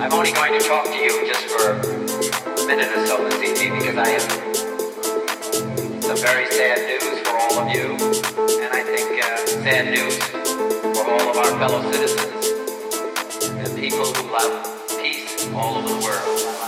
I'm only going to talk to you just for a minute or so this evening because I have some very sad news for all of you, and I think uh, sad news for all of our fellow citizens and people who love peace all over the world.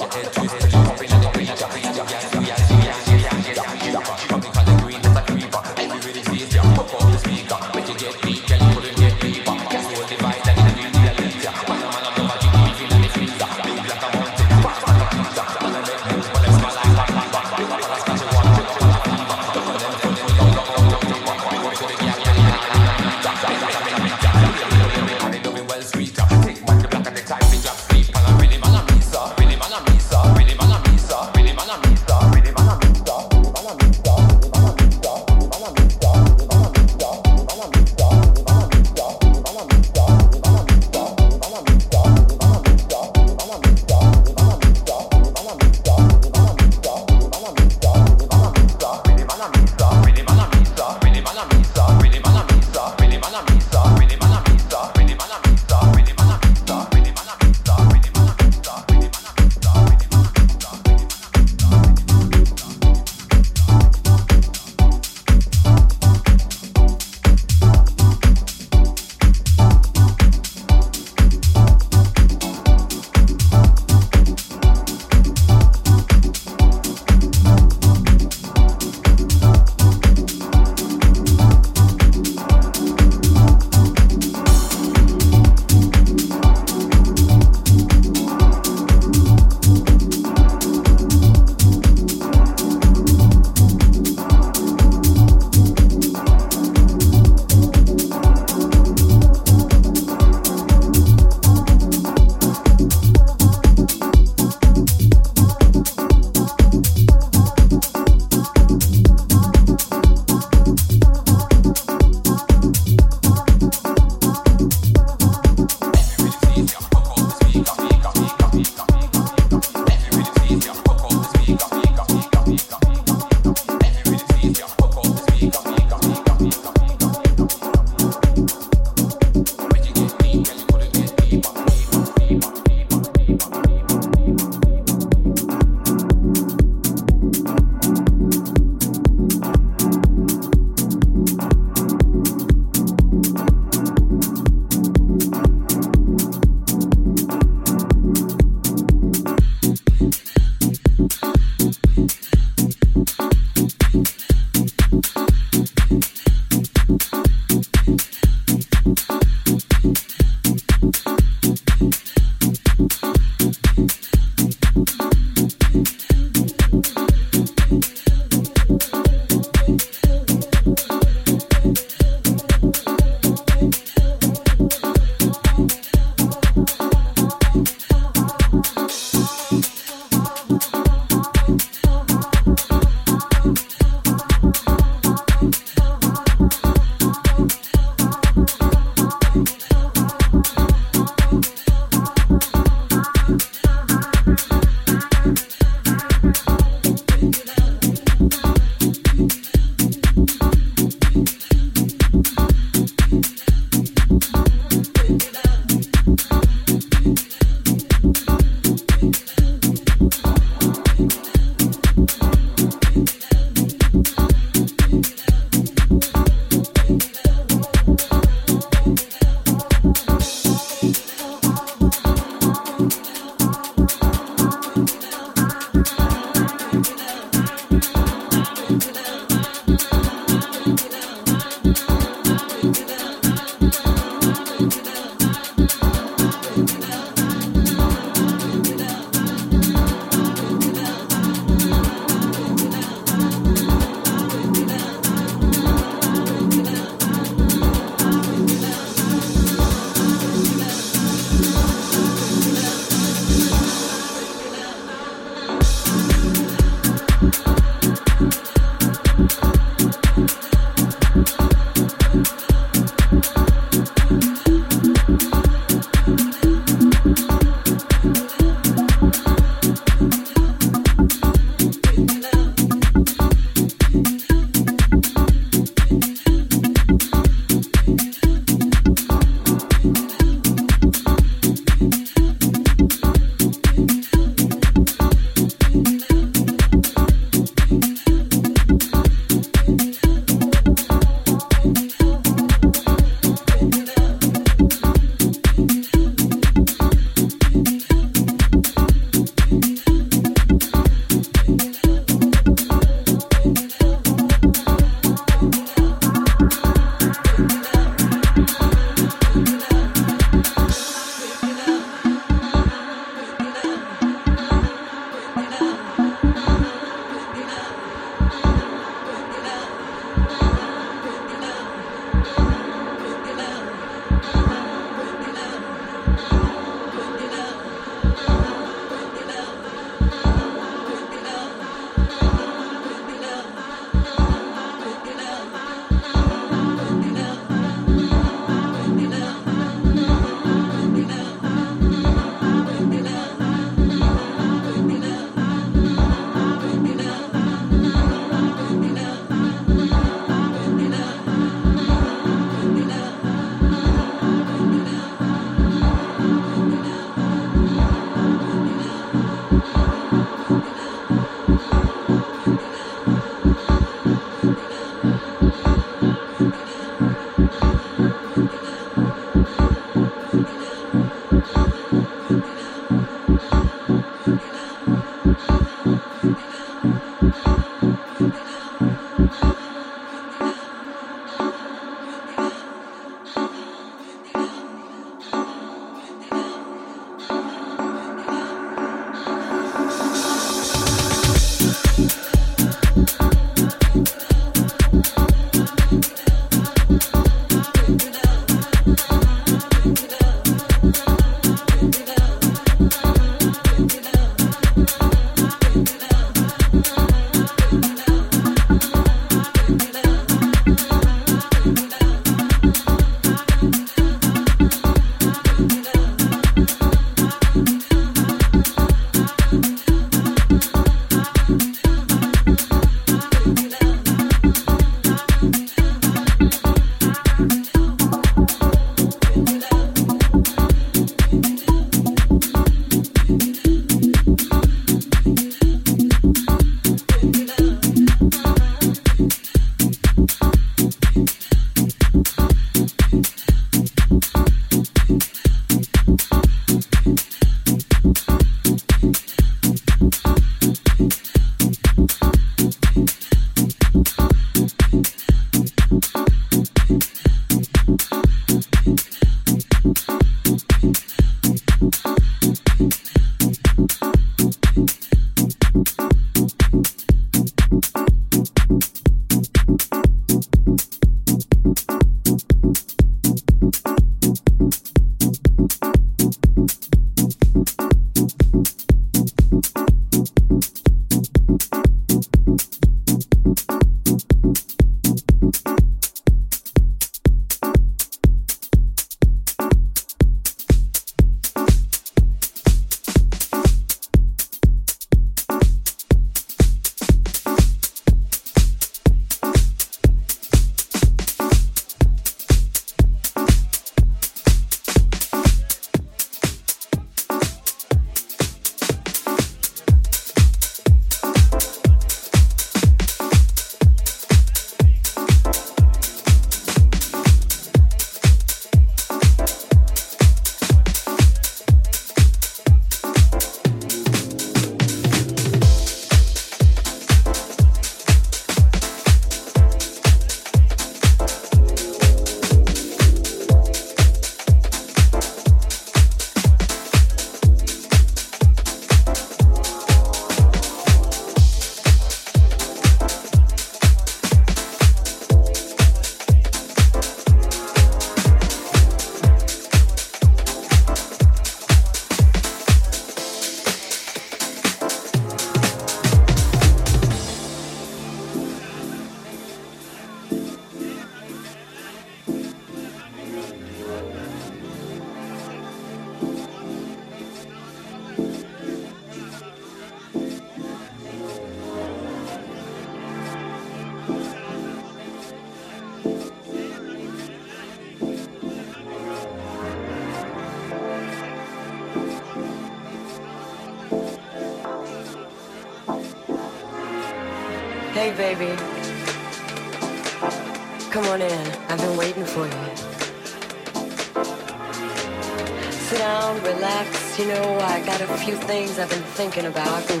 Thinking about, and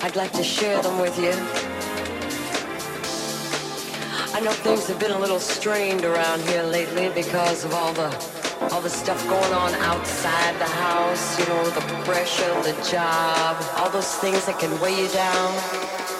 I'd like to share them with you. I know things have been a little strained around here lately because of all the all the stuff going on outside the house, you know, the pressure, the job, all those things that can weigh you down.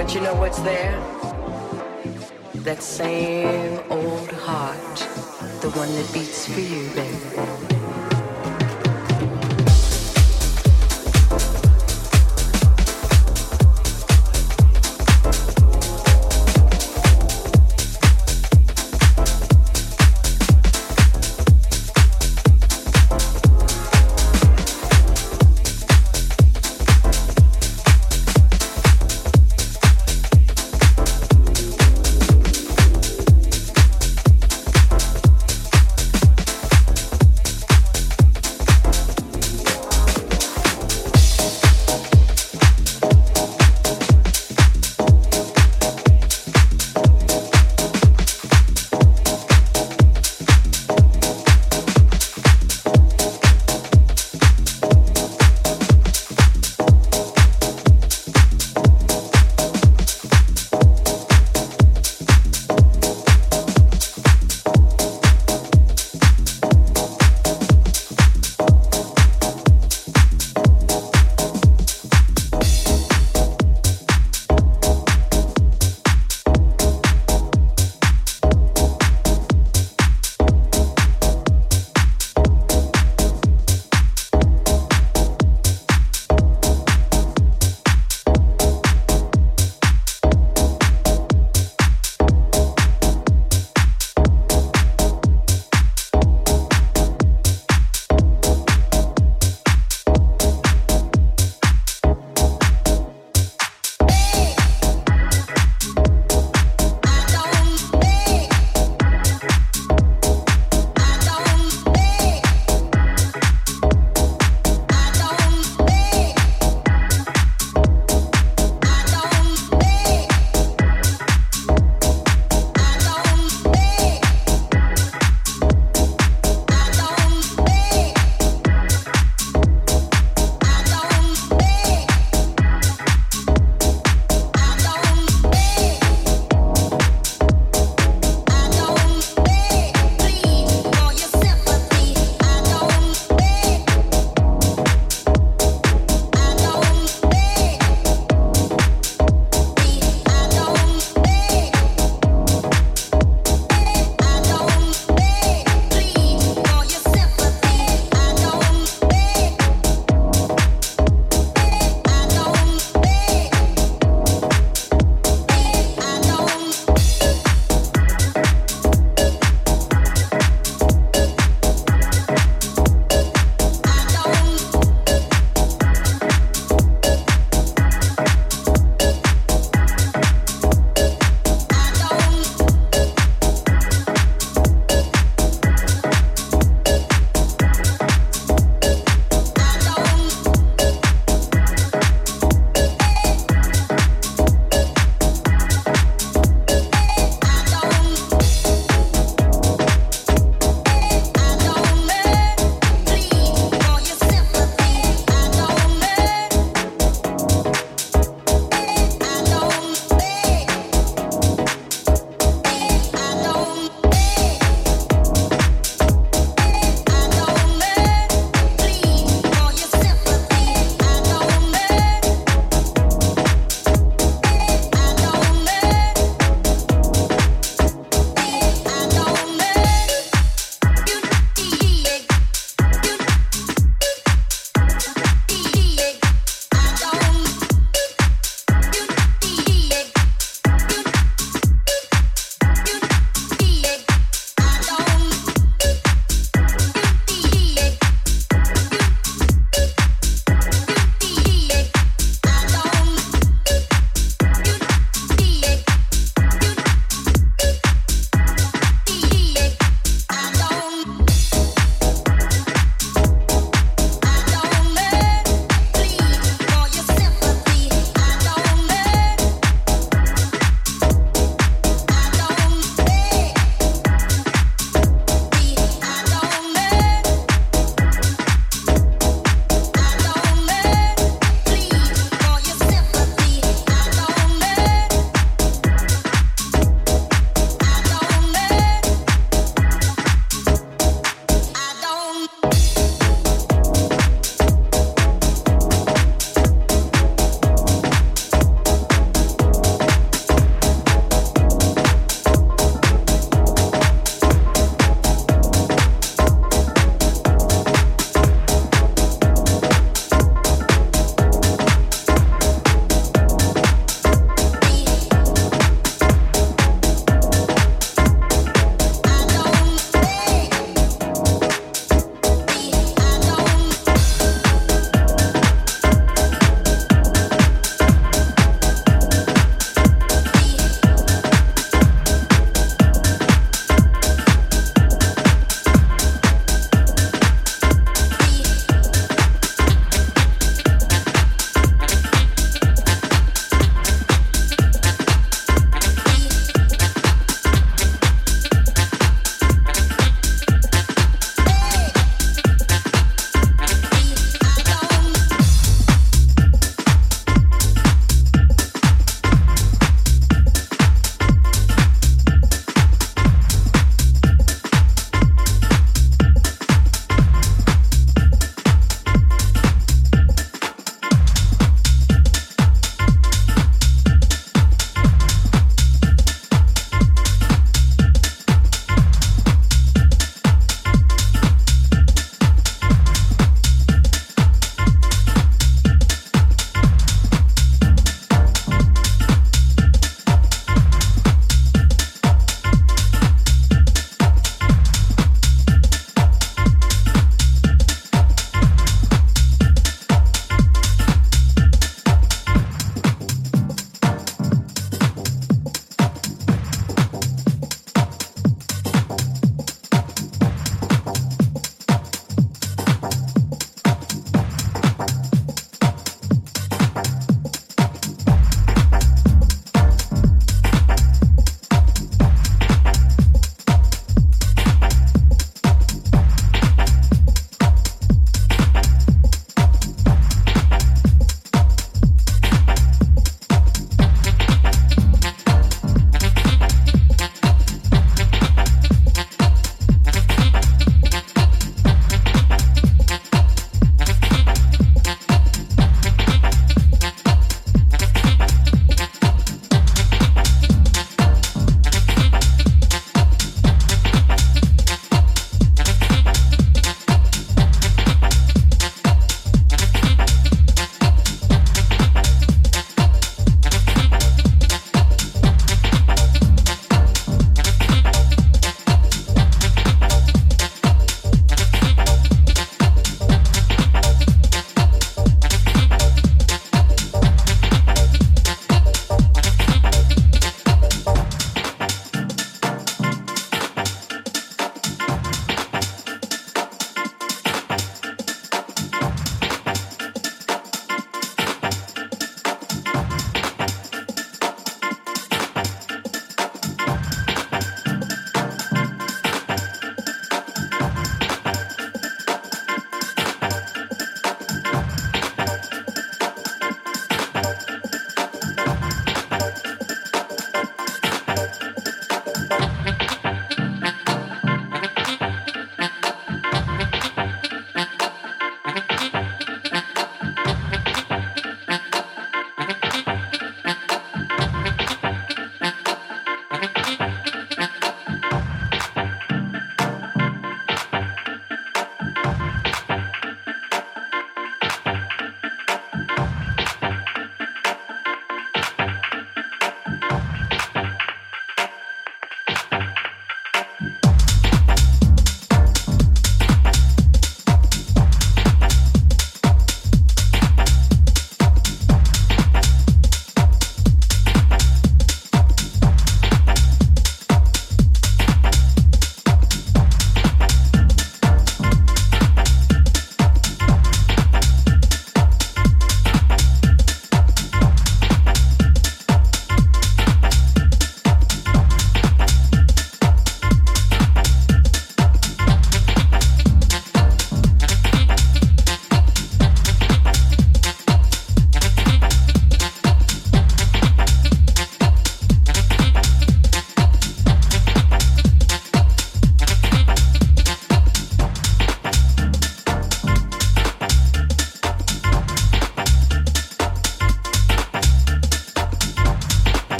But you know what's there? That same old heart, the one that beats for you, baby.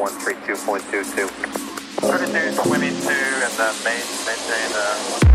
132.22. 32, 22, and then main, maintain, uh,